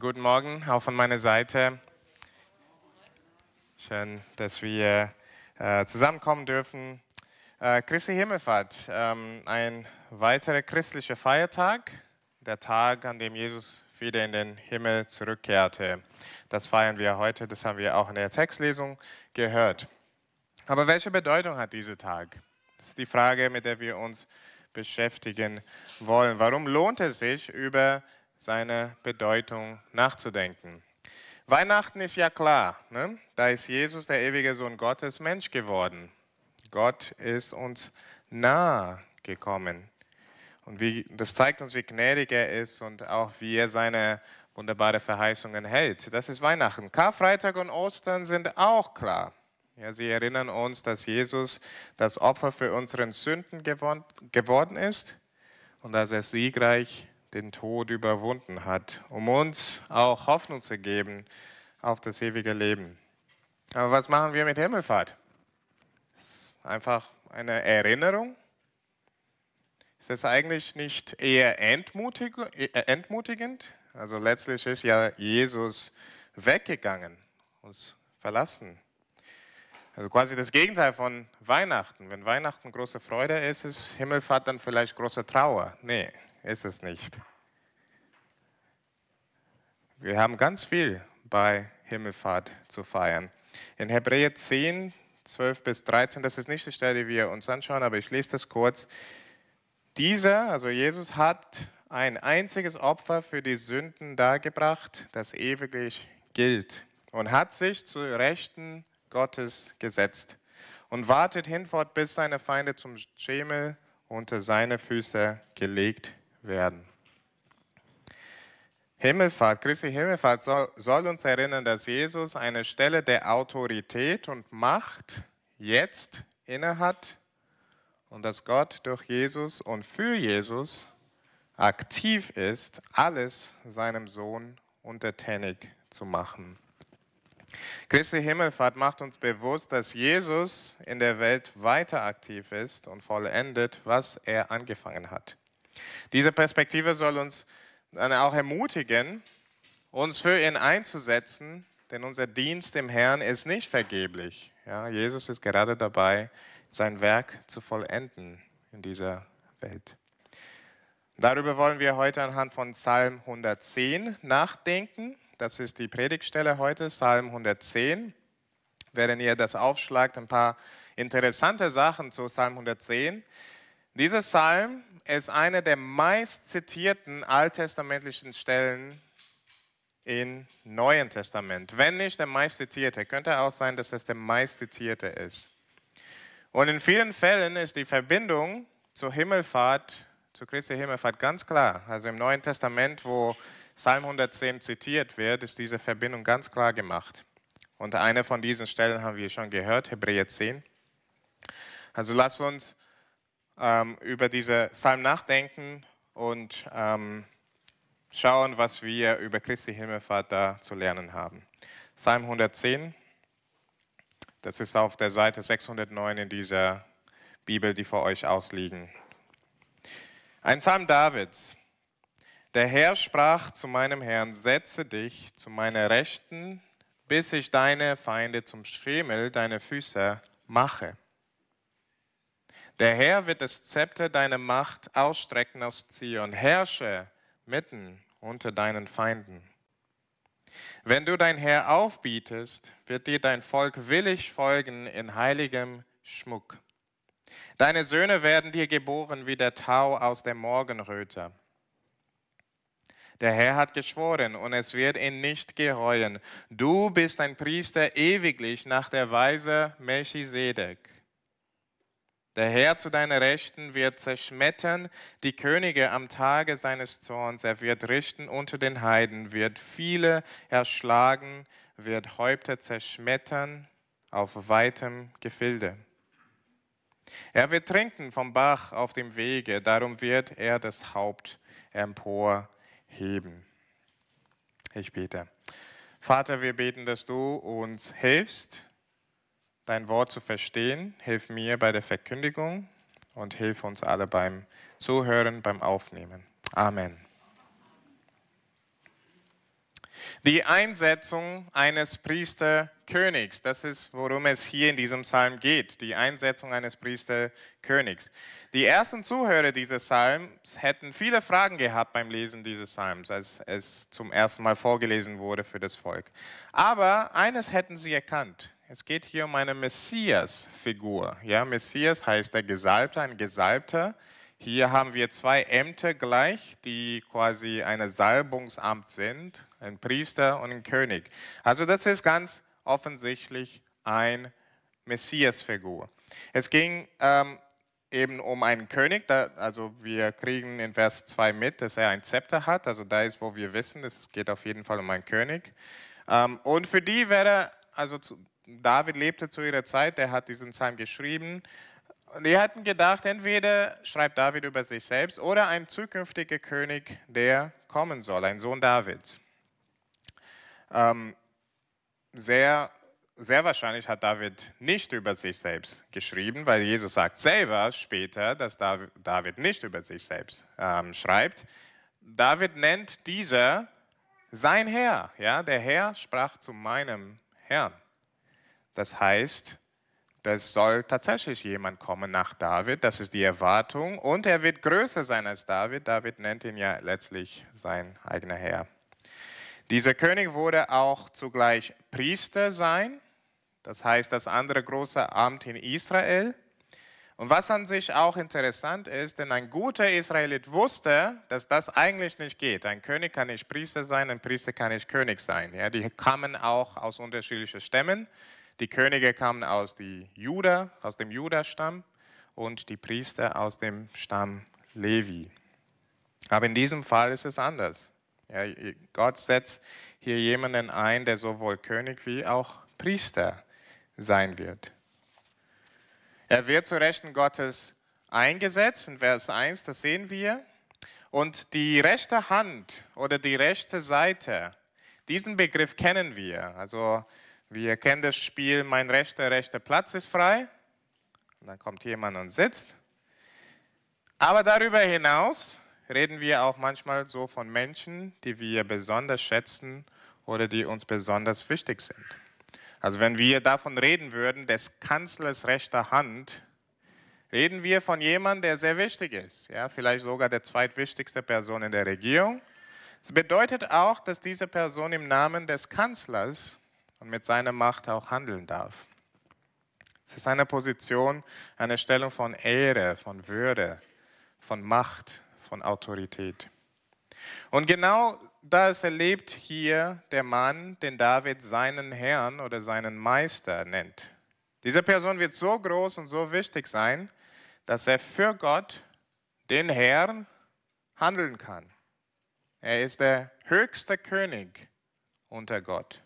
Guten Morgen, auch von meiner Seite. Schön, dass wir äh, zusammenkommen dürfen. Äh, Christi Himmelfahrt, ähm, ein weiterer christlicher Feiertag, der Tag, an dem Jesus wieder in den Himmel zurückkehrte. Das feiern wir heute, das haben wir auch in der Textlesung gehört. Aber welche Bedeutung hat dieser Tag? Das ist die Frage, mit der wir uns beschäftigen wollen. Warum lohnt es sich, über seine Bedeutung nachzudenken? Weihnachten ist ja klar, ne? da ist Jesus, der ewige Sohn Gottes, Mensch geworden. Gott ist uns nahe gekommen. Und wie, das zeigt uns, wie gnädig er ist und auch wie er seine wunderbare Verheißungen hält. Das ist Weihnachten. Karfreitag und Ostern sind auch klar. Ja, sie erinnern uns, dass Jesus das Opfer für unseren Sünden geworden ist und dass er siegreich den Tod überwunden hat, um uns auch Hoffnung zu geben auf das ewige Leben. Aber was machen wir mit Himmelfahrt? Ist einfach eine Erinnerung? Ist das eigentlich nicht eher äh, entmutigend? Also letztlich ist ja Jesus weggegangen, uns verlassen. Also quasi das Gegenteil von Weihnachten. Wenn Weihnachten große Freude ist, ist Himmelfahrt dann vielleicht große Trauer. Nee, ist es nicht. Wir haben ganz viel bei Himmelfahrt zu feiern. In Hebräer 10, 12 bis 13, das ist nicht die Stelle, die wir uns anschauen, aber ich lese das kurz. Dieser, also Jesus, hat ein einziges Opfer für die Sünden dargebracht, das ewiglich gilt und hat sich zu Rechten Gottes gesetzt und wartet hinfort, bis seine Feinde zum Schemel unter seine Füße gelegt werden. Himmelfahrt, Christi Himmelfahrt soll, soll uns erinnern, dass Jesus eine Stelle der Autorität und Macht jetzt innehat und dass Gott durch Jesus und für Jesus aktiv ist, alles seinem Sohn untertänig zu machen. Christi Himmelfahrt macht uns bewusst, dass Jesus in der Welt weiter aktiv ist und vollendet, was er angefangen hat. Diese Perspektive soll uns dann auch ermutigen, uns für ihn einzusetzen, denn unser Dienst dem Herrn ist nicht vergeblich. Ja, Jesus ist gerade dabei, sein Werk zu vollenden in dieser Welt. Darüber wollen wir heute anhand von Psalm 110 nachdenken. Das ist die Predigtstelle heute, Psalm 110. Während ihr das aufschlagt, ein paar interessante Sachen zu Psalm 110. Dieser Psalm ist eine der meist zitierten alttestamentlichen Stellen im Neuen Testament. Wenn nicht der meist zitierte, könnte auch sein, dass es der meist zitierte ist. Und in vielen Fällen ist die Verbindung zur Himmelfahrt, zur Christi Himmelfahrt ganz klar. Also im Neuen Testament, wo Psalm 110 zitiert wird, ist diese Verbindung ganz klar gemacht. Und eine von diesen Stellen haben wir schon gehört, Hebräer 10. Also lass uns ähm, über diese Psalm nachdenken und ähm, schauen, was wir über Christi Himmelfahrt da zu lernen haben. Psalm 110, das ist auf der Seite 609 in dieser Bibel, die vor euch ausliegen. Ein Psalm Davids. Der Herr sprach zu meinem Herrn, setze dich zu meiner Rechten, bis ich deine Feinde zum Schemel deiner Füße mache. Der Herr wird das Zepter deiner Macht ausstrecken aus Zion, herrsche mitten unter deinen Feinden. Wenn du dein Herr aufbietest, wird dir dein Volk willig folgen in heiligem Schmuck. Deine Söhne werden dir geboren wie der Tau aus der Morgenröte. Der Herr hat geschworen und es wird ihn nicht gereuen. Du bist ein Priester ewiglich nach der Weise Melchisedek. Der Herr zu deiner Rechten wird zerschmettern die Könige am Tage seines Zorns. Er wird richten unter den Heiden, wird viele erschlagen, wird Häupter zerschmettern auf weitem Gefilde. Er wird trinken vom Bach auf dem Wege, darum wird er das Haupt emporheben heben. Ich bete. Vater, wir beten, dass du uns hilfst, dein Wort zu verstehen. Hilf mir bei der Verkündigung und hilf uns alle beim Zuhören, beim Aufnehmen. Amen. Die Einsetzung eines Priesterkönigs, das ist, worum es hier in diesem Psalm geht, die Einsetzung eines Priesterkönigs. Die ersten Zuhörer dieses Psalms hätten viele Fragen gehabt beim Lesen dieses Psalms, als es zum ersten Mal vorgelesen wurde für das Volk. Aber eines hätten sie erkannt. Es geht hier um eine Messias-Figur. Ja, Messias heißt der Gesalbte, ein Gesalbter. Hier haben wir zwei Ämter gleich, die quasi ein Salbungsamt sind ein Priester und ein König. Also das ist ganz offensichtlich ein Messiasfigur. Es ging ähm, eben um einen König, da, also wir kriegen in Vers 2 mit, dass er ein Zepter hat, also da ist, wo wir wissen, es geht auf jeden Fall um einen König. Ähm, und für die wäre, also zu, David lebte zu ihrer Zeit, der hat diesen Psalm geschrieben, die hatten gedacht, entweder schreibt David über sich selbst oder ein zukünftiger König, der kommen soll, ein Sohn Davids. Ähm, sehr, sehr wahrscheinlich hat David nicht über sich selbst geschrieben, weil Jesus sagt selber später, dass David nicht über sich selbst ähm, schreibt. David nennt dieser sein Herr. Ja? Der Herr sprach zu meinem Herrn. Das heißt, das soll tatsächlich jemand kommen nach David, das ist die Erwartung, und er wird größer sein als David. David nennt ihn ja letztlich sein eigener Herr. Dieser König wurde auch zugleich Priester sein, das heißt das andere große Amt in Israel. Und was an sich auch interessant ist, denn ein guter Israelit wusste, dass das eigentlich nicht geht. Ein König kann nicht Priester sein, ein Priester kann nicht König sein. Ja, die kamen auch aus unterschiedlichen Stämmen. Die Könige kamen aus, die Juda, aus dem Judastamm und die Priester aus dem Stamm Levi. Aber in diesem Fall ist es anders. Ja, Gott setzt hier jemanden ein, der sowohl König wie auch Priester sein wird. Er wird zu Rechten Gottes eingesetzt, in Vers 1, das sehen wir. Und die rechte Hand oder die rechte Seite, diesen Begriff kennen wir. Also wir kennen das Spiel, mein rechter, rechter Platz ist frei. Und dann kommt jemand und sitzt. Aber darüber hinaus reden wir auch manchmal so von Menschen, die wir besonders schätzen oder die uns besonders wichtig sind. Also wenn wir davon reden würden, des Kanzlers rechter Hand, reden wir von jemandem, der sehr wichtig ist, ja, vielleicht sogar der zweitwichtigste Person in der Regierung. Es bedeutet auch, dass diese Person im Namen des Kanzlers und mit seiner Macht auch handeln darf. Es ist eine Position, eine Stellung von Ehre, von Würde, von Macht, von Autorität. Und genau das erlebt hier der Mann, den David seinen Herrn oder seinen Meister nennt. Diese Person wird so groß und so wichtig sein, dass er für Gott, den Herrn, handeln kann. Er ist der höchste König unter Gott.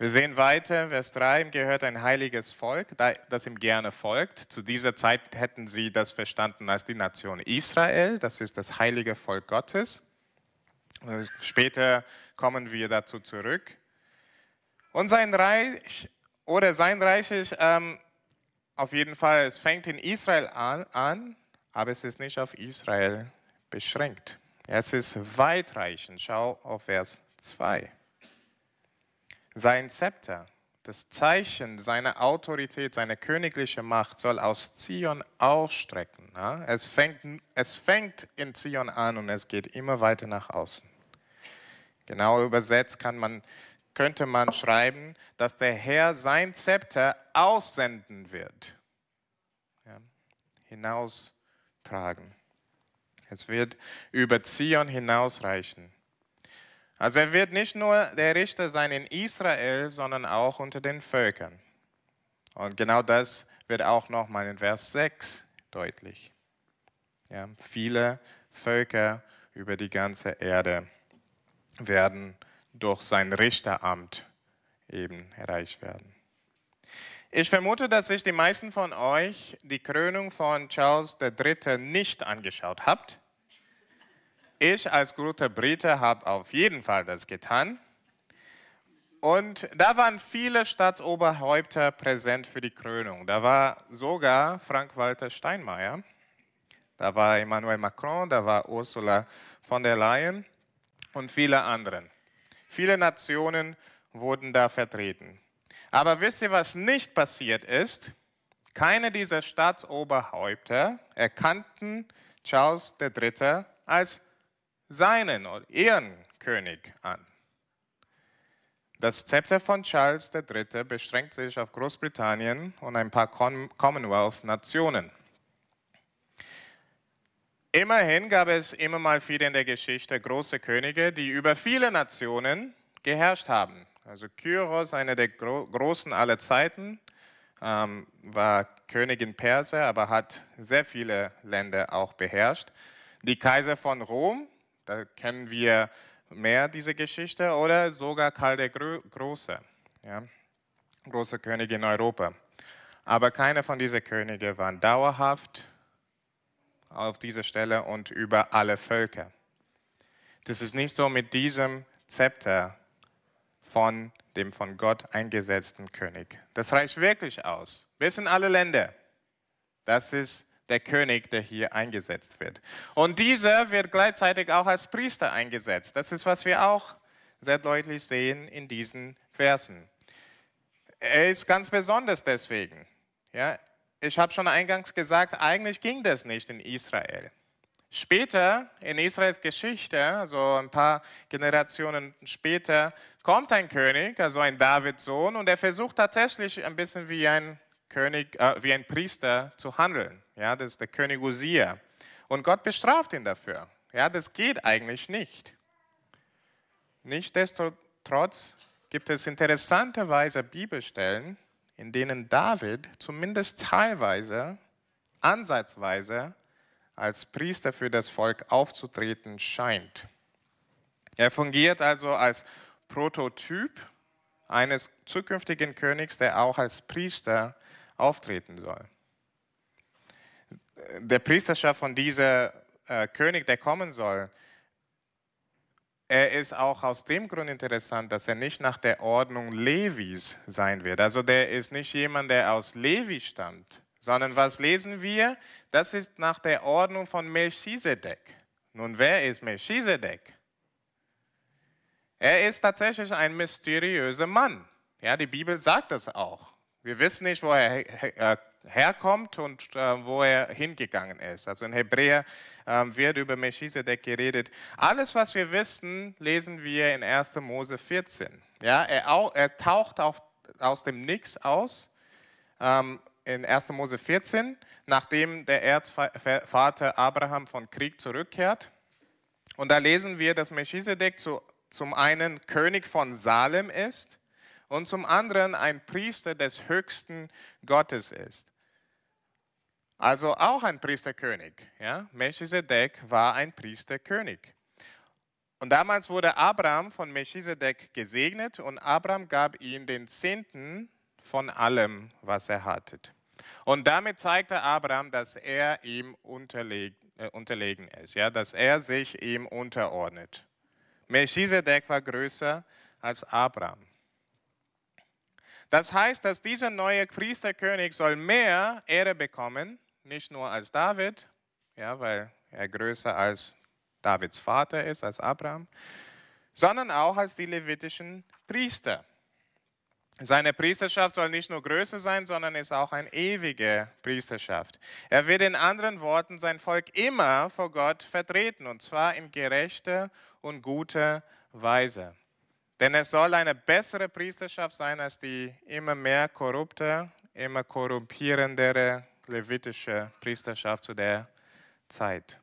Wir sehen weiter, Vers 3, ihm gehört ein heiliges Volk, das ihm gerne folgt. Zu dieser Zeit hätten sie das verstanden als die Nation Israel, das ist das heilige Volk Gottes. Später kommen wir dazu zurück. Und sein Reich, oder sein Reich ist ähm, auf jeden Fall, es fängt in Israel an, an, aber es ist nicht auf Israel beschränkt. Es ist weitreichend. Schau auf Vers 2. Sein Zepter, das Zeichen seiner Autorität, seiner königlichen Macht soll aus Zion ausstrecken. Es, fängt, es fängt in Zion an und es geht immer weiter nach außen. Genau übersetzt kann man, könnte man schreiben, dass der Herr sein Zepter aussenden wird, ja, hinaustragen. Es wird über Zion hinausreichen. Also er wird nicht nur der Richter sein in Israel, sondern auch unter den Völkern. Und genau das wird auch nochmal in Vers 6 deutlich. Ja, viele Völker über die ganze Erde werden durch sein Richteramt eben erreicht werden. Ich vermute, dass sich die meisten von euch die Krönung von Charles III. nicht angeschaut habt. Ich als guter Brite habe auf jeden Fall das getan. Und da waren viele Staatsoberhäupter präsent für die Krönung. Da war sogar Frank-Walter Steinmeier, da war Emmanuel Macron, da war Ursula von der Leyen. und viele anderen. Viele Nationen wurden da vertreten. Aber wisst ihr, was nicht passiert ist? Keine dieser Staatsoberhäupter erkannten Charles III. als seinen oder ihren König an. Das Zepter von Charles III. beschränkt sich auf Großbritannien und ein paar Commonwealth-Nationen. Immerhin gab es immer mal wieder in der Geschichte große Könige, die über viele Nationen geherrscht haben. Also Kyros, einer der großen aller Zeiten, ähm, war König in Perser, aber hat sehr viele Länder auch beherrscht. Die Kaiser von Rom, da kennen wir mehr diese Geschichte oder sogar Karl der Große, ja, großer König in Europa. Aber keiner von diesen Königen war dauerhaft auf dieser Stelle und über alle Völker. Das ist nicht so mit diesem Zepter von dem von Gott eingesetzten König. Das reicht wirklich aus. Bis in alle Länder. Das ist der König, der hier eingesetzt wird. Und dieser wird gleichzeitig auch als Priester eingesetzt. Das ist, was wir auch sehr deutlich sehen in diesen Versen. Er ist ganz besonders deswegen. Ja, ich habe schon eingangs gesagt, eigentlich ging das nicht in Israel. Später in Israels Geschichte, also ein paar Generationen später, kommt ein König, also ein Davids Sohn, und er versucht tatsächlich ein bisschen wie ein König, äh, wie ein Priester zu handeln. Ja, das ist der König Usia. Und Gott bestraft ihn dafür. Ja, das geht eigentlich nicht. Nichtsdestotrotz gibt es interessanterweise Bibelstellen, in denen David zumindest teilweise, ansatzweise als Priester für das Volk aufzutreten scheint. Er fungiert also als Prototyp eines zukünftigen Königs, der auch als Priester auftreten soll. Der Priesterschaft von dieser äh, König, der kommen soll, er ist auch aus dem Grund interessant, dass er nicht nach der Ordnung Levis sein wird. Also der ist nicht jemand, der aus Levi stammt, sondern was lesen wir? Das ist nach der Ordnung von Melchisedek. Nun, wer ist Melchisedek? Er ist tatsächlich ein mysteriöser Mann. Ja, die Bibel sagt das auch. Wir wissen nicht, wo er äh, herkommt und äh, wo er hingegangen ist. Also in Hebräer äh, wird über Melchisedek geredet. Alles, was wir wissen, lesen wir in 1. Mose 14. Ja, er, er taucht auf, aus dem Nix aus ähm, in 1. Mose 14, nachdem der Erzvater Abraham von Krieg zurückkehrt. Und da lesen wir, dass Melchisedek zu, zum einen König von Salem ist und zum anderen ein Priester des höchsten Gottes ist. Also auch ein Priesterkönig. Ja? Melchisedek war ein Priesterkönig. Und damals wurde Abraham von Melchisedek gesegnet und Abraham gab ihm den Zehnten von allem, was er hatte. Und damit zeigte Abraham, dass er ihm unterleg, äh, unterlegen ist, ja? dass er sich ihm unterordnet. Melchisedek war größer als Abraham. Das heißt, dass dieser neue Priesterkönig soll mehr Ehre bekommen, nicht nur als David, ja, weil er größer als Davids Vater ist, als Abraham, sondern auch als die levitischen Priester. Seine Priesterschaft soll nicht nur größer sein, sondern ist auch eine ewige Priesterschaft. Er wird in anderen Worten sein Volk immer vor Gott vertreten, und zwar in gerechter und guter Weise. Denn es soll eine bessere Priesterschaft sein als die immer mehr korrupte, immer korrumpierendere levitische Priesterschaft zu der Zeit.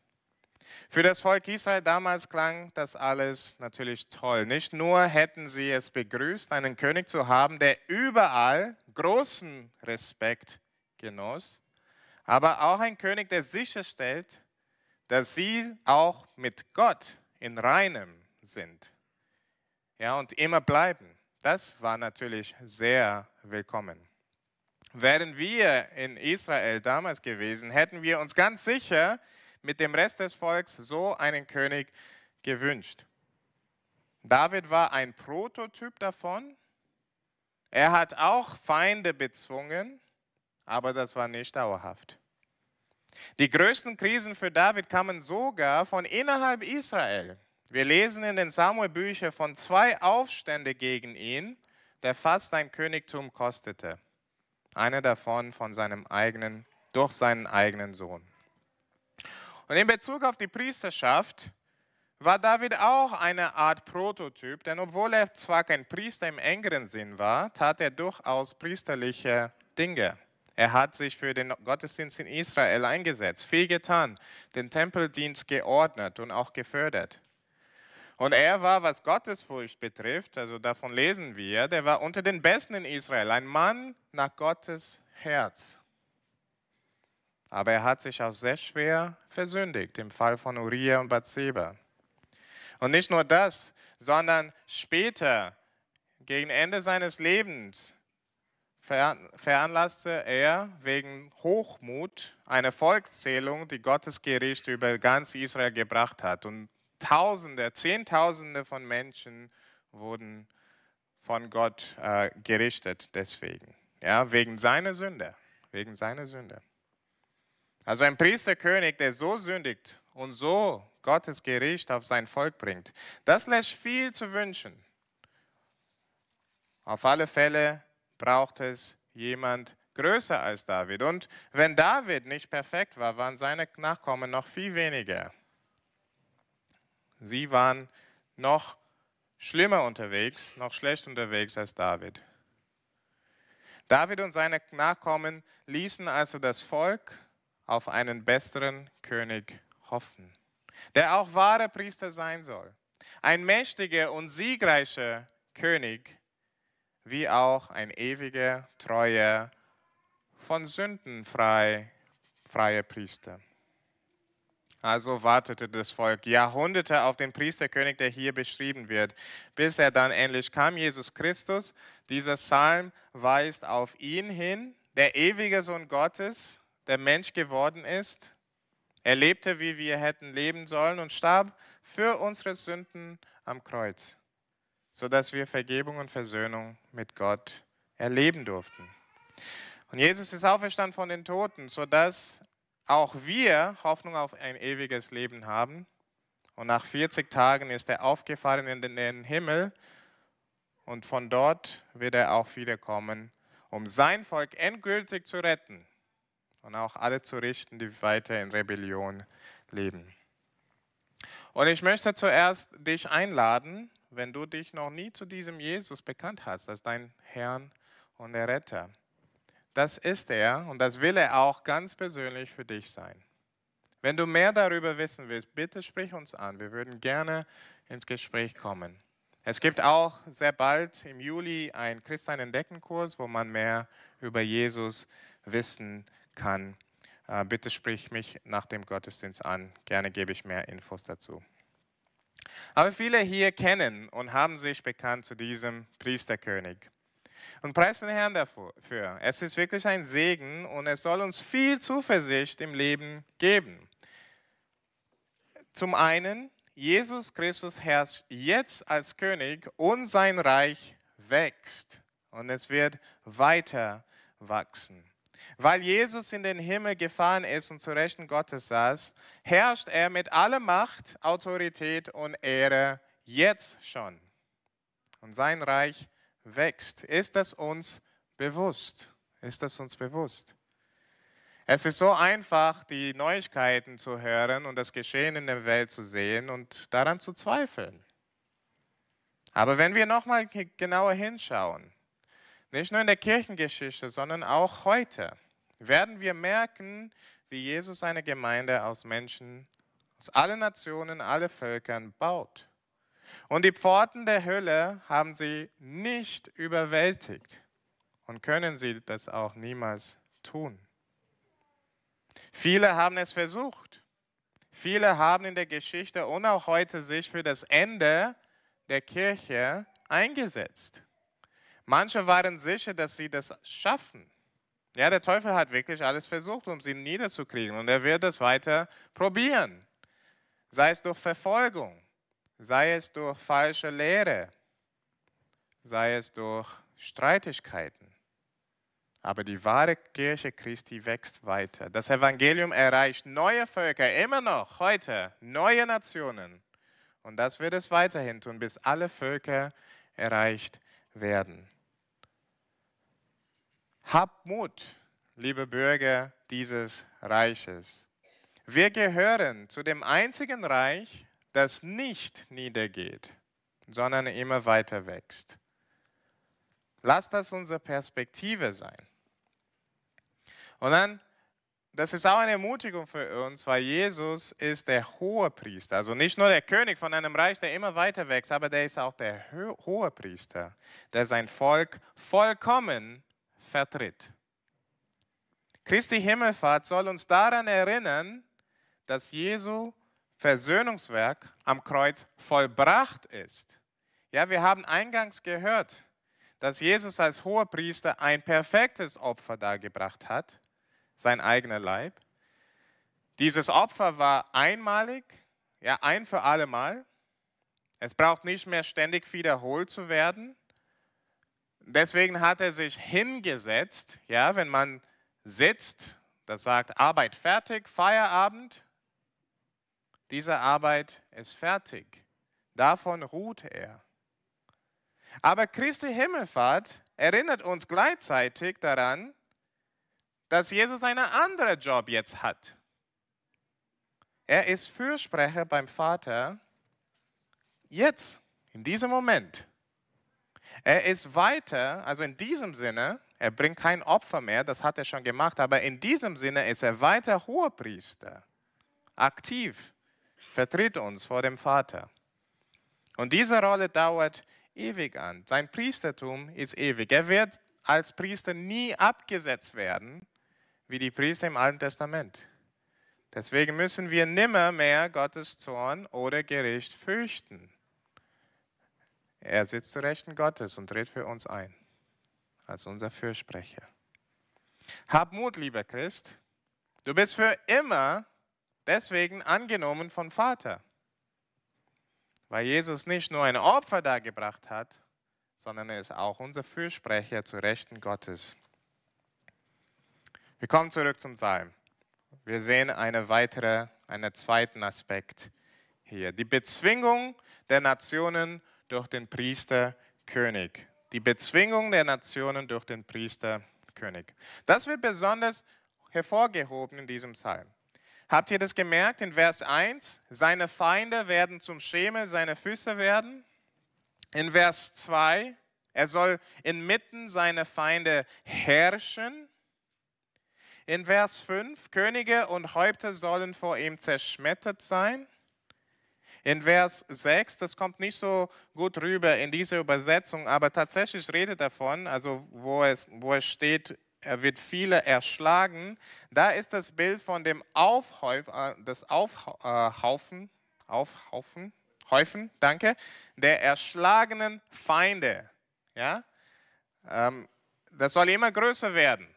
Für das Volk Israel damals klang das alles natürlich toll. Nicht nur hätten sie es begrüßt, einen König zu haben, der überall großen Respekt genoss, aber auch ein König, der sicherstellt, dass sie auch mit Gott in reinem sind ja, und immer bleiben. Das war natürlich sehr willkommen. Wären wir in Israel damals gewesen, hätten wir uns ganz sicher mit dem Rest des Volks so einen König gewünscht. David war ein Prototyp davon. Er hat auch Feinde bezwungen, aber das war nicht dauerhaft. Die größten Krisen für David kamen sogar von innerhalb Israel. Wir lesen in den Samuel-Büchern von zwei Aufständen gegen ihn, der fast sein Königtum kostete. Einer davon von seinem eigenen, durch seinen eigenen Sohn. Und in Bezug auf die Priesterschaft war David auch eine Art Prototyp, denn obwohl er zwar kein Priester im engeren Sinn war, tat er durchaus priesterliche Dinge. Er hat sich für den Gottesdienst in Israel eingesetzt, viel getan, den Tempeldienst geordnet und auch gefördert. Und er war, was Gottesfurcht betrifft, also davon lesen wir, der war unter den Besten in Israel, ein Mann nach Gottes Herz. Aber er hat sich auch sehr schwer versündigt im Fall von Uriah und Bathseba. Und nicht nur das, sondern später, gegen Ende seines Lebens, veranlasste er wegen Hochmut eine Volkszählung, die Gottes Gericht über ganz Israel gebracht hat. Und Tausende, Zehntausende von Menschen wurden von Gott äh, gerichtet deswegen. Ja, wegen seiner Sünde. Wegen seiner Sünde. Also ein Priesterkönig, der so sündigt und so Gottes Gericht auf sein Volk bringt, das lässt viel zu wünschen. Auf alle Fälle braucht es jemand größer als David. Und wenn David nicht perfekt war, waren seine Nachkommen noch viel weniger. Sie waren noch schlimmer unterwegs, noch schlecht unterwegs als David. David und seine Nachkommen ließen also das Volk auf einen besseren König hoffen, der auch wahre Priester sein soll. Ein mächtiger und siegreicher König, wie auch ein ewiger, treuer, von Sünden frei, freier Priester. Also wartete das Volk Jahrhunderte auf den Priesterkönig, der hier beschrieben wird, bis er dann endlich kam, Jesus Christus. Dieser Psalm weist auf ihn hin, der ewige Sohn Gottes, der Mensch geworden ist. Er lebte, wie wir hätten leben sollen und starb für unsere Sünden am Kreuz, sodass wir Vergebung und Versöhnung mit Gott erleben durften. Und Jesus ist auferstanden von den Toten, sodass auch wir Hoffnung auf ein ewiges Leben haben. Und nach 40 Tagen ist er aufgefahren in den Himmel und von dort wird er auch wiederkommen, um sein Volk endgültig zu retten und auch alle zu richten, die weiter in Rebellion leben. Und ich möchte zuerst dich einladen, wenn du dich noch nie zu diesem Jesus bekannt hast, als dein Herrn und der Retter. Das ist er und das will er auch ganz persönlich für dich sein. Wenn du mehr darüber wissen willst, bitte sprich uns an. Wir würden gerne ins Gespräch kommen. Es gibt auch sehr bald im Juli einen Christian Entdeckenkurs, wo man mehr über Jesus wissen kann. Äh, bitte sprich mich nach dem Gottesdienst an. Gerne gebe ich mehr Infos dazu. Aber viele hier kennen und haben sich bekannt zu diesem Priesterkönig. Und preisen den Herrn dafür. Es ist wirklich ein Segen und es soll uns viel Zuversicht im Leben geben. Zum einen, Jesus Christus herrscht jetzt als König und sein Reich wächst und es wird weiter wachsen. Weil Jesus in den Himmel gefahren ist und zu Rechten Gottes saß, herrscht er mit aller Macht, Autorität und Ehre jetzt schon. Und sein Reich wächst. Ist das uns bewusst? Ist das uns bewusst? Es ist so einfach, die Neuigkeiten zu hören und das Geschehen in der Welt zu sehen und daran zu zweifeln. Aber wenn wir nochmal genauer hinschauen, nicht nur in der Kirchengeschichte, sondern auch heute, werden wir merken, wie Jesus eine Gemeinde aus Menschen aus allen Nationen, alle Völkern baut. Und die Pforten der Hölle haben sie nicht überwältigt und können sie das auch niemals tun. Viele haben es versucht. Viele haben in der Geschichte und auch heute sich für das Ende der Kirche eingesetzt. Manche waren sicher, dass sie das schaffen. Ja, der Teufel hat wirklich alles versucht, um sie niederzukriegen und er wird es weiter probieren. Sei es durch Verfolgung, sei es durch falsche Lehre, sei es durch Streitigkeiten. Aber die wahre Kirche Christi wächst weiter. Das Evangelium erreicht neue Völker, immer noch heute, neue Nationen. Und das wird es weiterhin tun, bis alle Völker erreicht werden. Habt Mut, liebe Bürger dieses Reiches. Wir gehören zu dem einzigen Reich, das nicht niedergeht, sondern immer weiter wächst. Lass das unsere Perspektive sein. Und dann, das ist auch eine Ermutigung für uns, weil Jesus ist der hohe Priester. Also nicht nur der König von einem Reich, der immer weiter wächst, aber der ist auch der hohe Priester, der sein Volk vollkommen vertritt. Christi Himmelfahrt soll uns daran erinnern, dass Jesu Versöhnungswerk am Kreuz vollbracht ist. Ja, wir haben eingangs gehört, dass Jesus als Hohepriester ein perfektes Opfer dargebracht hat, sein eigener Leib. Dieses Opfer war einmalig, ja, ein für alle Mal. Es braucht nicht mehr ständig wiederholt zu werden. Deswegen hat er sich hingesetzt, ja, wenn man sitzt, das sagt Arbeit fertig, Feierabend. Diese Arbeit ist fertig. Davon ruht er. Aber Christi Himmelfahrt erinnert uns gleichzeitig daran, dass Jesus einen anderen Job jetzt hat. Er ist Fürsprecher beim Vater jetzt, in diesem Moment. Er ist weiter, also in diesem Sinne, er bringt kein Opfer mehr, das hat er schon gemacht, aber in diesem Sinne ist er weiter Hohepriester, aktiv, vertritt uns vor dem Vater. Und diese Rolle dauert ewig an. Sein Priestertum ist ewig. Er wird als Priester nie abgesetzt werden, wie die Priester im Alten Testament. Deswegen müssen wir nimmer mehr Gottes Zorn oder Gericht fürchten. Er sitzt zu Rechten Gottes und tritt für uns ein, als unser Fürsprecher. Hab Mut, lieber Christ. Du bist für immer deswegen angenommen vom Vater. Weil Jesus nicht nur ein Opfer dargebracht hat, sondern er ist auch unser Fürsprecher zu Rechten Gottes. Wir kommen zurück zum Psalm. Wir sehen eine weitere, einen zweiten Aspekt hier. Die Bezwingung der Nationen durch den Priesterkönig. Die Bezwingung der Nationen durch den Priesterkönig. Das wird besonders hervorgehoben in diesem Psalm. Habt ihr das gemerkt in Vers 1? Seine Feinde werden zum Schemel seine Füße werden. In Vers 2, er soll inmitten seiner Feinde herrschen. In Vers 5, Könige und Häupter sollen vor ihm zerschmettert sein. In Vers 6, das kommt nicht so gut rüber in dieser Übersetzung, aber tatsächlich redet davon, also wo es, wo es steht, er wird viele erschlagen. Da ist das Bild von dem Aufhäuf, äh, Aufhaufen, Aufhaufen, Häufen, danke, der erschlagenen Feinde. Ja? Ähm, das soll immer größer werden.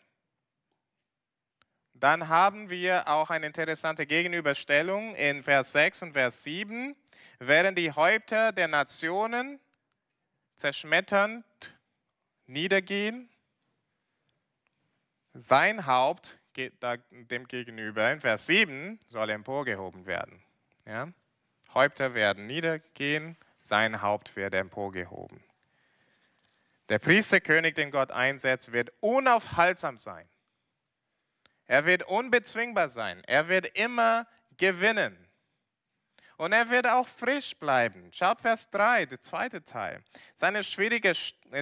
Dann haben wir auch eine interessante Gegenüberstellung in Vers 6 und Vers 7. Während die Häupter der Nationen zerschmetternd niedergehen, sein Haupt dem gegenüber, in Vers 7, soll emporgehoben werden. Ja? Häupter werden niedergehen, sein Haupt wird emporgehoben. Der Priesterkönig, den Gott einsetzt, wird unaufhaltsam sein. Er wird unbezwingbar sein. Er wird immer gewinnen. Und er wird auch frisch bleiben. Schaut Vers 3, der zweite Teil. Seine schwierige,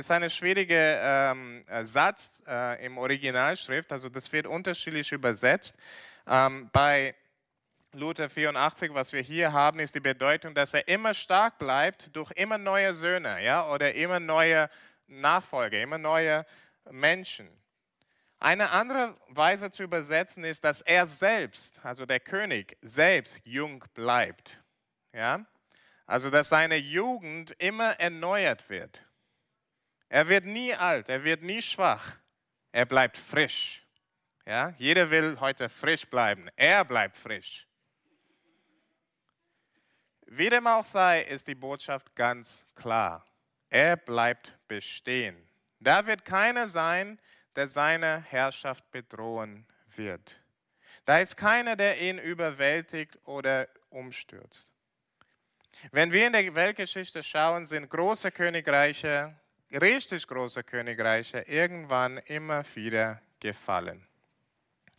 seine schwierige ähm, äh, Satz äh, im Originalschrift, also das wird unterschiedlich übersetzt. Ähm, bei Luther 84, was wir hier haben, ist die Bedeutung, dass er immer stark bleibt durch immer neue Söhne ja, oder immer neue Nachfolger, immer neue Menschen. Eine andere Weise zu übersetzen ist, dass er selbst, also der König selbst jung bleibt. Ja? Also, dass seine Jugend immer erneuert wird. Er wird nie alt, er wird nie schwach. Er bleibt frisch. Ja? Jeder will heute frisch bleiben. Er bleibt frisch. Wie dem auch sei, ist die Botschaft ganz klar. Er bleibt bestehen. Da wird keiner sein, der seine Herrschaft bedrohen wird. Da ist keiner, der ihn überwältigt oder umstürzt. Wenn wir in der Weltgeschichte schauen, sind große Königreiche, richtig große Königreiche, irgendwann immer wieder gefallen.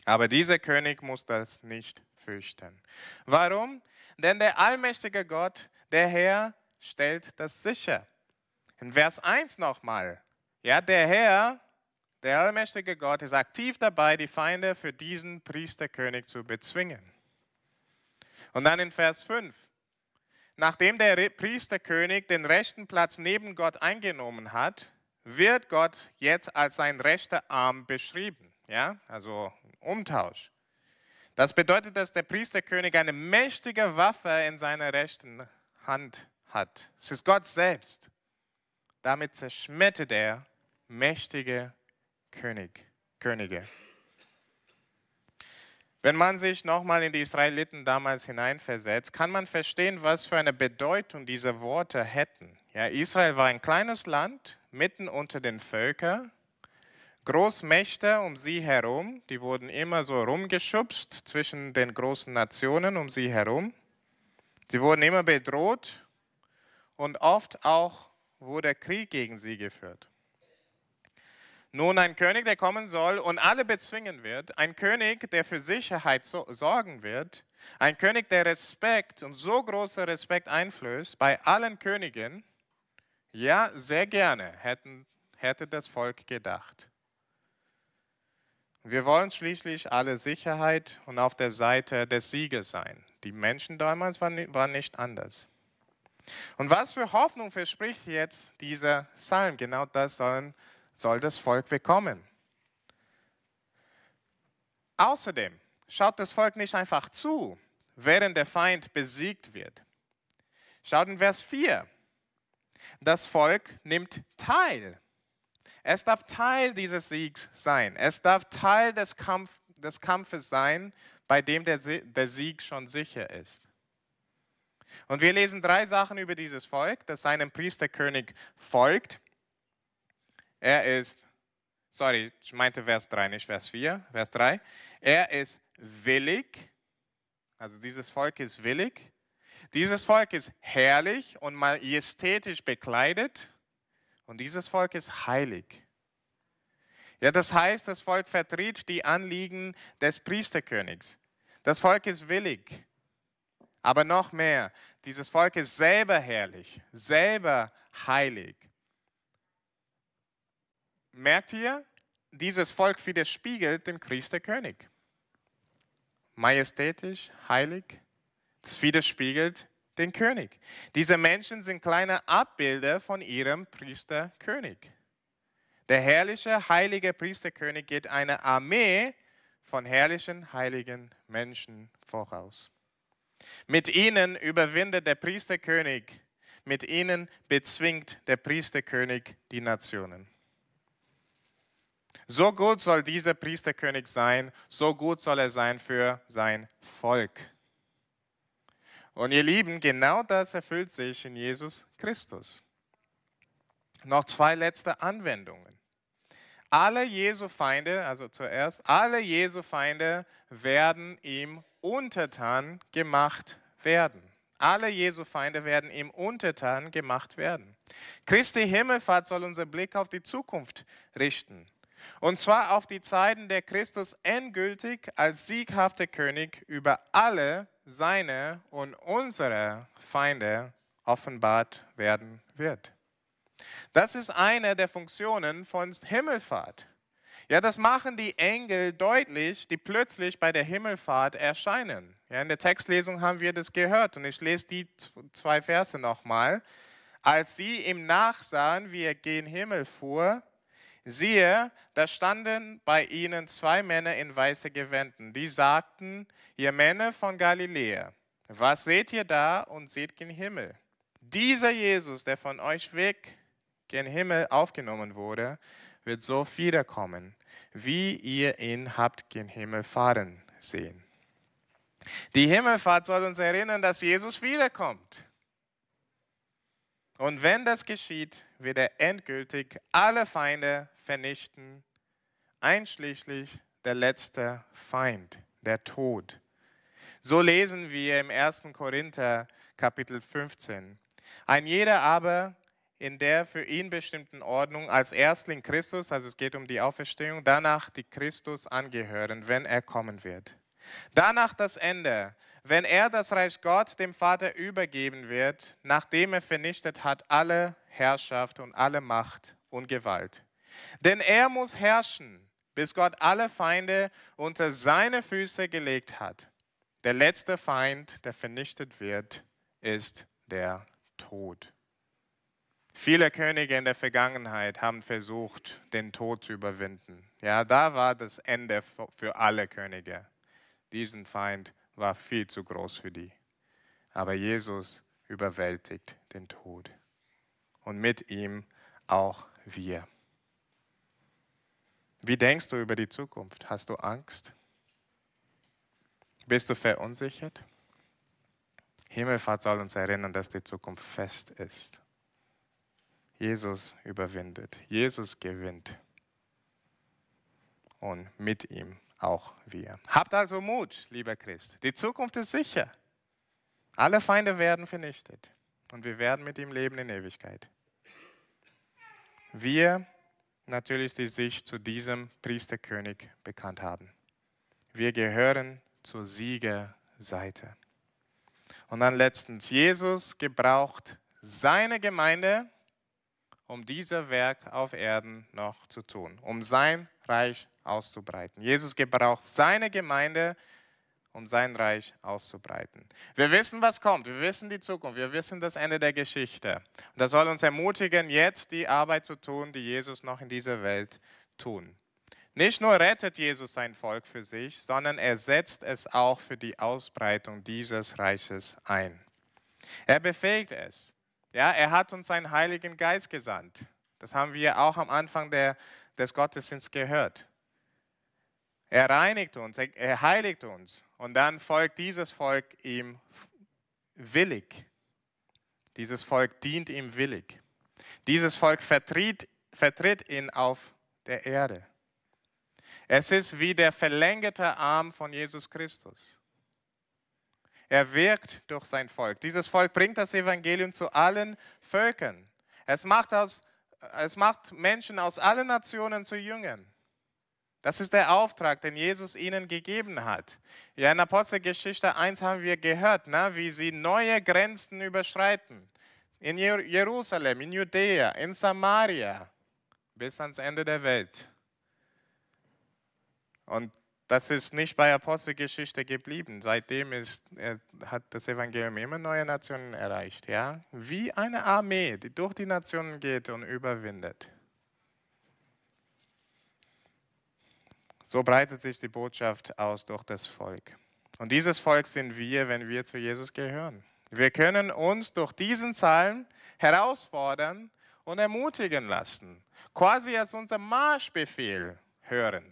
Aber dieser König muss das nicht fürchten. Warum? Denn der allmächtige Gott, der Herr, stellt das sicher. In Vers 1 nochmal. Ja, der Herr, der allmächtige Gott, ist aktiv dabei, die Feinde für diesen Priesterkönig zu bezwingen. Und dann in Vers 5. Nachdem der Priesterkönig den rechten Platz neben Gott eingenommen hat, wird Gott jetzt als sein rechter Arm beschrieben. Ja, also Umtausch. Das bedeutet, dass der Priesterkönig eine mächtige Waffe in seiner rechten Hand hat. Es ist Gott selbst. Damit zerschmettert er mächtige König, Könige. Wenn man sich nochmal in die Israeliten damals hineinversetzt, kann man verstehen, was für eine Bedeutung diese Worte hätten. Ja, Israel war ein kleines Land mitten unter den Völkern. Großmächte um sie herum, die wurden immer so rumgeschubst zwischen den großen Nationen um sie herum. Sie wurden immer bedroht und oft auch wurde Krieg gegen sie geführt. Nun ein König, der kommen soll und alle bezwingen wird, ein König, der für Sicherheit so sorgen wird, ein König, der Respekt und so großer Respekt einflößt bei allen Königen, ja, sehr gerne hätten, hätte das Volk gedacht. Wir wollen schließlich alle Sicherheit und auf der Seite des Sieges sein. Die Menschen damals waren nicht anders. Und was für Hoffnung verspricht jetzt dieser Psalm? Genau das sollen soll das Volk bekommen. Außerdem schaut das Volk nicht einfach zu, während der Feind besiegt wird. Schaut in Vers 4. Das Volk nimmt teil. Es darf Teil dieses Siegs sein. Es darf Teil des, Kampf, des Kampfes sein, bei dem der, der Sieg schon sicher ist. Und wir lesen drei Sachen über dieses Volk, das seinem Priesterkönig folgt. Er ist, sorry, ich meinte Vers 3, nicht Vers 4, Vers 3. Er ist willig, also dieses Volk ist willig. Dieses Volk ist herrlich und majestätisch bekleidet und dieses Volk ist heilig. Ja, das heißt, das Volk vertritt die Anliegen des Priesterkönigs. Das Volk ist willig. Aber noch mehr, dieses Volk ist selber herrlich, selber heilig. Merkt ihr, dieses Volk widerspiegelt den Priesterkönig. Majestätisch, heilig, das widerspiegelt den König. Diese Menschen sind kleine Abbilder von ihrem Priesterkönig. Der herrliche, heilige Priesterkönig geht eine Armee von herrlichen, heiligen Menschen voraus. Mit ihnen überwindet der Priesterkönig, mit ihnen bezwingt der Priesterkönig die Nationen. So gut soll dieser Priesterkönig sein, so gut soll er sein für sein Volk. Und ihr Lieben, genau das erfüllt sich in Jesus Christus. Noch zwei letzte Anwendungen. Alle Jesu Feinde, also zuerst, alle Jesu Feinde werden ihm untertan gemacht werden. Alle Jesu Feinde werden ihm untertan gemacht werden. Christi Himmelfahrt soll unser Blick auf die Zukunft richten. Und zwar auf die Zeiten, der Christus endgültig als sieghafter König über alle seine und unsere Feinde offenbart werden wird. Das ist eine der Funktionen von Himmelfahrt. Ja, das machen die Engel deutlich, die plötzlich bei der Himmelfahrt erscheinen. Ja, in der Textlesung haben wir das gehört und ich lese die zwei Verse nochmal. Als sie ihm nachsahen, wie er gen Himmel fuhr, Siehe, da standen bei ihnen zwei Männer in weißen Gewänden, die sagten, ihr Männer von Galiläa, was seht ihr da und seht gen Himmel? Dieser Jesus, der von euch weg gen Himmel aufgenommen wurde, wird so wiederkommen, wie ihr ihn habt gen Himmel fahren sehen. Die Himmelfahrt soll uns erinnern, dass Jesus wiederkommt. Und wenn das geschieht, wird er endgültig alle Feinde vernichten, einschließlich der letzte Feind, der Tod. So lesen wir im 1. Korinther Kapitel 15. Ein jeder aber in der für ihn bestimmten Ordnung als Erstling Christus, also es geht um die Auferstehung, danach die Christus angehören, wenn er kommen wird. Danach das Ende, wenn er das Reich Gott dem Vater übergeben wird, nachdem er vernichtet hat alle Herrschaft und alle Macht und Gewalt. Denn er muss herrschen, bis Gott alle Feinde unter seine Füße gelegt hat. Der letzte Feind, der vernichtet wird, ist der Tod. Viele Könige in der Vergangenheit haben versucht, den Tod zu überwinden. Ja, da war das Ende für alle Könige. Diesen Feind war viel zu groß für die. Aber Jesus überwältigt den Tod. Und mit ihm auch wir. Wie denkst du über die Zukunft? Hast du Angst? Bist du verunsichert? Himmelfahrt soll uns erinnern, dass die Zukunft fest ist. Jesus überwindet. Jesus gewinnt. Und mit ihm auch wir. Habt also Mut, lieber Christ. Die Zukunft ist sicher. Alle Feinde werden vernichtet. Und wir werden mit ihm leben in Ewigkeit. Wir natürlich, die sich zu diesem Priesterkönig bekannt haben. Wir gehören zur Siegerseite. Und dann letztens, Jesus gebraucht seine Gemeinde um dieser Werk auf Erden noch zu tun, um sein Reich auszubreiten. Jesus gebraucht seine Gemeinde, um sein Reich auszubreiten. Wir wissen, was kommt. Wir wissen die Zukunft. Wir wissen das Ende der Geschichte. Und das soll uns ermutigen, jetzt die Arbeit zu tun, die Jesus noch in dieser Welt tun. Nicht nur rettet Jesus sein Volk für sich, sondern er setzt es auch für die Ausbreitung dieses Reiches ein. Er befähigt es. Ja, er hat uns seinen Heiligen Geist gesandt. Das haben wir auch am Anfang der, des Gottesdienstes gehört. Er reinigt uns, er, er heiligt uns und dann folgt dieses Volk ihm willig. Dieses Volk dient ihm willig. Dieses Volk vertritt, vertritt ihn auf der Erde. Es ist wie der verlängerte Arm von Jesus Christus. Er wirkt durch sein Volk. Dieses Volk bringt das Evangelium zu allen Völkern. Es macht, aus, es macht Menschen aus allen Nationen zu Jüngern. Das ist der Auftrag, den Jesus ihnen gegeben hat. Ja, in Apostelgeschichte 1 haben wir gehört, na, wie sie neue Grenzen überschreiten. In Jerusalem, in Judäa, in Samaria, bis ans Ende der Welt. Und das ist nicht bei Apostelgeschichte geblieben. Seitdem ist, hat das Evangelium immer neue Nationen erreicht. Ja? Wie eine Armee, die durch die Nationen geht und überwindet. So breitet sich die Botschaft aus durch das Volk. Und dieses Volk sind wir, wenn wir zu Jesus gehören. Wir können uns durch diesen Psalm herausfordern und ermutigen lassen, quasi als unser Marschbefehl hören.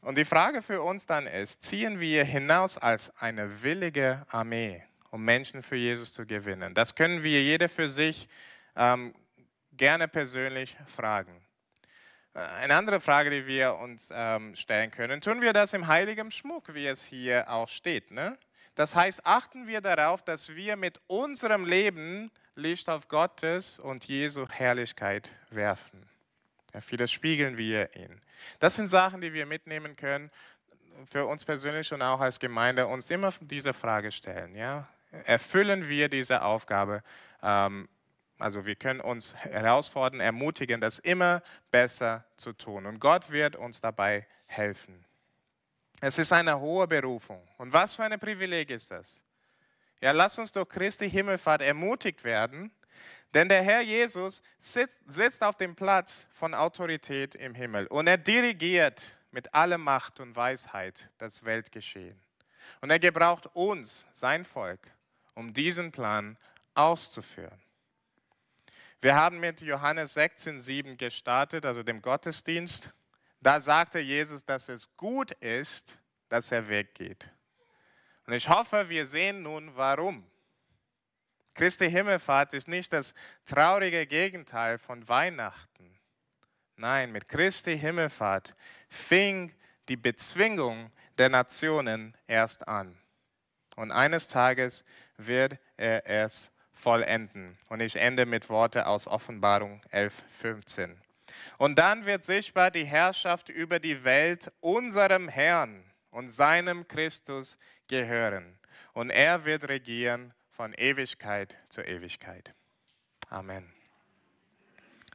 Und die Frage für uns dann ist, ziehen wir hinaus als eine willige Armee, um Menschen für Jesus zu gewinnen? Das können wir jeder für sich ähm, gerne persönlich fragen. Äh, eine andere Frage, die wir uns ähm, stellen können, tun wir das im heiligen Schmuck, wie es hier auch steht? Ne? Das heißt, achten wir darauf, dass wir mit unserem Leben Licht auf Gottes und Jesu Herrlichkeit werfen. Ja, vieles spiegeln wir ihn. Das sind Sachen, die wir mitnehmen können, für uns persönlich und auch als Gemeinde, uns immer diese Frage stellen. Ja? Erfüllen wir diese Aufgabe? Ähm, also wir können uns herausfordern, ermutigen, das immer besser zu tun. Und Gott wird uns dabei helfen. Es ist eine hohe Berufung. Und was für ein Privileg ist das? Ja, lass uns durch Christi Himmelfahrt ermutigt werden, denn der Herr Jesus sitzt, sitzt auf dem Platz von Autorität im Himmel und er dirigiert mit aller Macht und Weisheit das Weltgeschehen. Und er gebraucht uns, sein Volk, um diesen Plan auszuführen. Wir haben mit Johannes 16,7 gestartet, also dem Gottesdienst. Da sagte Jesus, dass es gut ist, dass er weggeht. Und ich hoffe, wir sehen nun, warum. Christi Himmelfahrt ist nicht das traurige Gegenteil von Weihnachten. Nein, mit Christi Himmelfahrt fing die Bezwingung der Nationen erst an. Und eines Tages wird er es vollenden. Und ich ende mit Worte aus Offenbarung 11, 15. Und dann wird sichtbar die Herrschaft über die Welt unserem Herrn und seinem Christus gehören. Und er wird regieren von Ewigkeit zu Ewigkeit. Amen.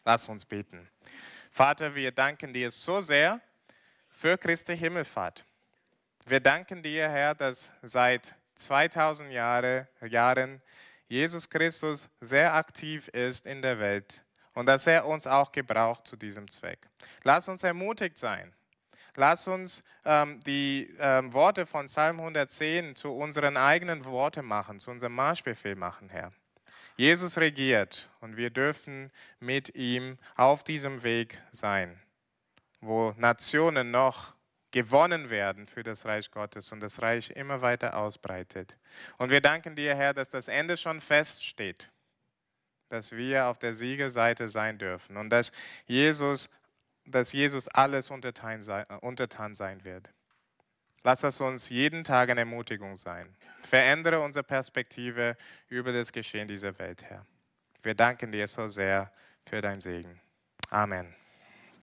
Lass uns beten. Vater, wir danken dir so sehr für Christi Himmelfahrt. Wir danken dir, Herr, dass seit 2000 Jahre, Jahren Jesus Christus sehr aktiv ist in der Welt und dass er uns auch gebraucht zu diesem Zweck. Lass uns ermutigt sein. Lass uns ähm, die ähm, Worte von Psalm 110 zu unseren eigenen Worten machen, zu unserem Marschbefehl machen, Herr. Jesus regiert und wir dürfen mit ihm auf diesem Weg sein, wo Nationen noch gewonnen werden für das Reich Gottes und das Reich immer weiter ausbreitet. Und wir danken dir, Herr, dass das Ende schon feststeht, dass wir auf der Siegerseite sein dürfen und dass Jesus, dass Jesus alles untertan sein, untertan sein wird. Lass es uns jeden Tag eine Ermutigung sein. Verändere unsere Perspektive über das Geschehen dieser Welt, Herr. Wir danken dir so sehr für dein Segen. Amen.